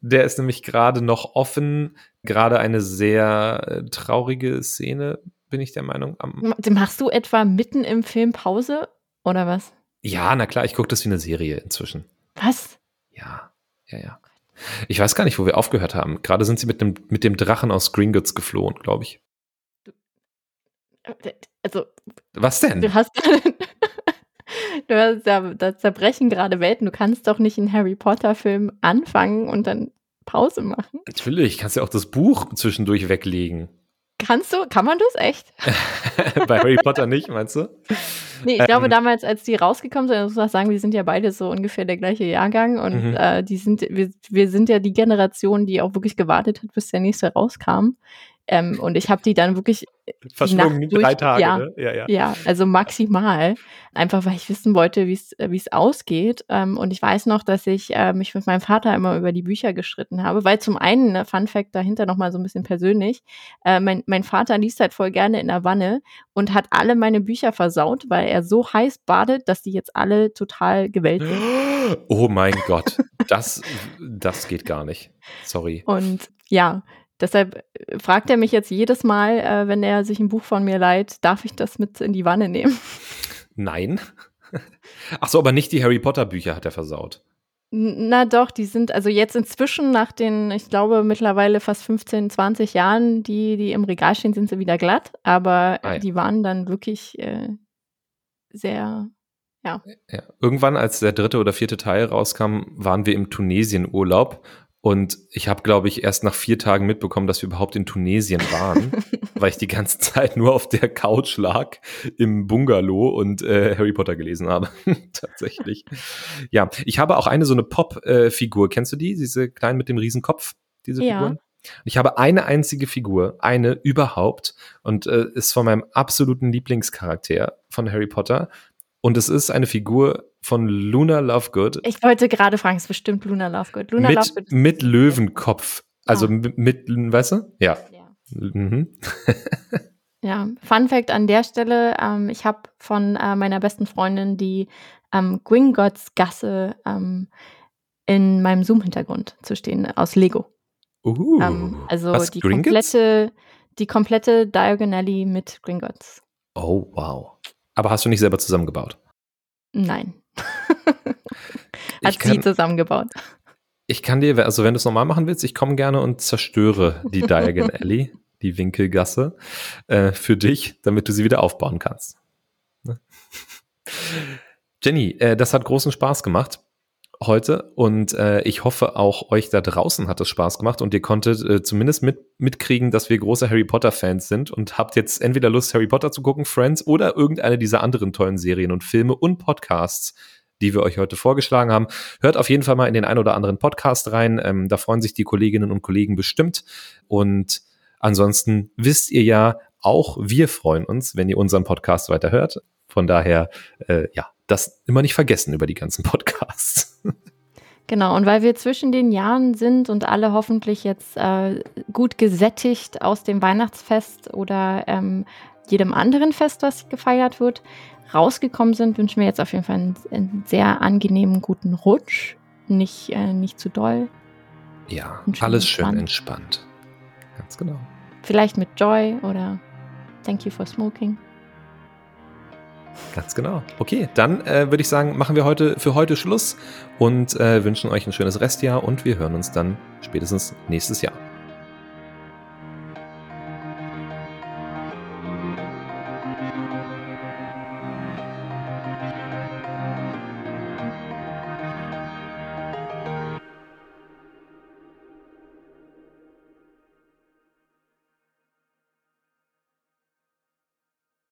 Der ist nämlich gerade noch offen. Gerade eine sehr äh, traurige Szene, bin ich der Meinung. Am Machst du etwa mitten im Film Pause oder was? Ja, na klar, ich gucke das wie eine Serie inzwischen. Was? Ja, ja, ja. Ich weiß gar nicht, wo wir aufgehört haben. Gerade sind sie mit dem, mit dem Drachen aus Gringotts geflohen, glaube ich. Also. Was denn? Du hast (laughs) Du hast ja, da zerbrechen gerade Welten. Du kannst doch nicht einen Harry Potter-Film anfangen und dann Pause machen. Natürlich, kannst ja auch das Buch zwischendurch weglegen. Kannst du? Kann man das echt? (laughs) Bei Harry Potter nicht, meinst du? Nee, ich ähm, glaube damals, als die rausgekommen sind, muss man sagen, wir sind ja beide so ungefähr der gleiche Jahrgang und mhm. äh, die sind, wir, wir sind ja die Generation, die auch wirklich gewartet hat, bis der nächste rauskam. Ähm, und ich habe die dann wirklich verschlungen drei Tage. Ja, ne? ja, ja. ja, also maximal. Einfach weil ich wissen wollte, wie es ausgeht. Ähm, und ich weiß noch, dass ich äh, mich mit meinem Vater immer über die Bücher gestritten habe, weil zum einen, ne, Fun Fact dahinter nochmal so ein bisschen persönlich, äh, mein, mein Vater liest halt voll gerne in der Wanne und hat alle meine Bücher versaut, weil er so heiß badet, dass die jetzt alle total gewellt sind. (gasps) Oh mein Gott, das, das geht gar nicht. Sorry. Und ja, Deshalb äh, fragt er mich jetzt jedes Mal, äh, wenn er sich ein Buch von mir leiht, darf ich das mit in die Wanne nehmen? Nein. (laughs) Ach so, aber nicht die Harry Potter Bücher hat er versaut. Na doch, die sind also jetzt inzwischen nach den, ich glaube mittlerweile fast 15, 20 Jahren, die, die im Regal stehen, sind sie wieder glatt, aber ah, ja. die waren dann wirklich äh, sehr, ja. ja. Irgendwann, als der dritte oder vierte Teil rauskam, waren wir im Tunesien-Urlaub und ich habe, glaube ich, erst nach vier Tagen mitbekommen, dass wir überhaupt in Tunesien waren, (laughs) weil ich die ganze Zeit nur auf der Couch lag im Bungalow und äh, Harry Potter gelesen habe. (laughs) Tatsächlich. Ja, ich habe auch eine so eine Pop-Figur. Äh, Kennst du die? Diese kleinen mit dem Riesenkopf? Diese ja. Figuren? Ich habe eine einzige Figur, eine überhaupt, und äh, ist von meinem absoluten Lieblingscharakter von Harry Potter. Und es ist eine Figur von Luna Lovegood. Ich wollte gerade fragen, es ist bestimmt Luna Lovegood. Luna mit, Lovegood mit Löwenkopf. Also ah. mit, weißt du? Ja. Ja. Mhm. (laughs) ja, Fun Fact an der Stelle: ähm, Ich habe von äh, meiner besten Freundin die ähm, Gringotts Gasse ähm, in meinem Zoom-Hintergrund zu stehen, aus Lego. Uh, ähm, also die komplette, die komplette Diagonally mit Gringotts. Oh, wow. Aber hast du nicht selber zusammengebaut? Nein. (laughs) Hat kann, sie zusammengebaut. Ich kann dir, also wenn du es normal machen willst, ich komme gerne und zerstöre die Diagon (laughs) Alley, die Winkelgasse, äh, für dich, damit du sie wieder aufbauen kannst. Ne? Jenny, äh, das hat großen Spaß gemacht. Heute und äh, ich hoffe auch euch da draußen hat es Spaß gemacht und ihr konntet äh, zumindest mit, mitkriegen, dass wir große Harry Potter Fans sind und habt jetzt entweder Lust Harry Potter zu gucken, Friends oder irgendeine dieser anderen tollen Serien und Filme und Podcasts, die wir euch heute vorgeschlagen haben. Hört auf jeden Fall mal in den ein oder anderen Podcast rein, ähm, da freuen sich die Kolleginnen und Kollegen bestimmt und ansonsten wisst ihr ja, auch wir freuen uns, wenn ihr unseren Podcast weiterhört. Von daher, äh, ja, das immer nicht vergessen über die ganzen (laughs) Podcasts. Genau, und weil wir zwischen den Jahren sind und alle hoffentlich jetzt äh, gut gesättigt aus dem Weihnachtsfest oder ähm, jedem anderen Fest, was gefeiert wird, rausgekommen sind, wünschen wir jetzt auf jeden Fall einen, einen sehr angenehmen, guten Rutsch. Nicht, äh, nicht zu doll. Ja, alles schön entspannt. Ganz genau. Vielleicht mit Joy oder Thank you for smoking. Ganz genau. Okay, dann äh, würde ich sagen, machen wir heute für heute Schluss und äh, wünschen euch ein schönes Restjahr und wir hören uns dann spätestens nächstes Jahr.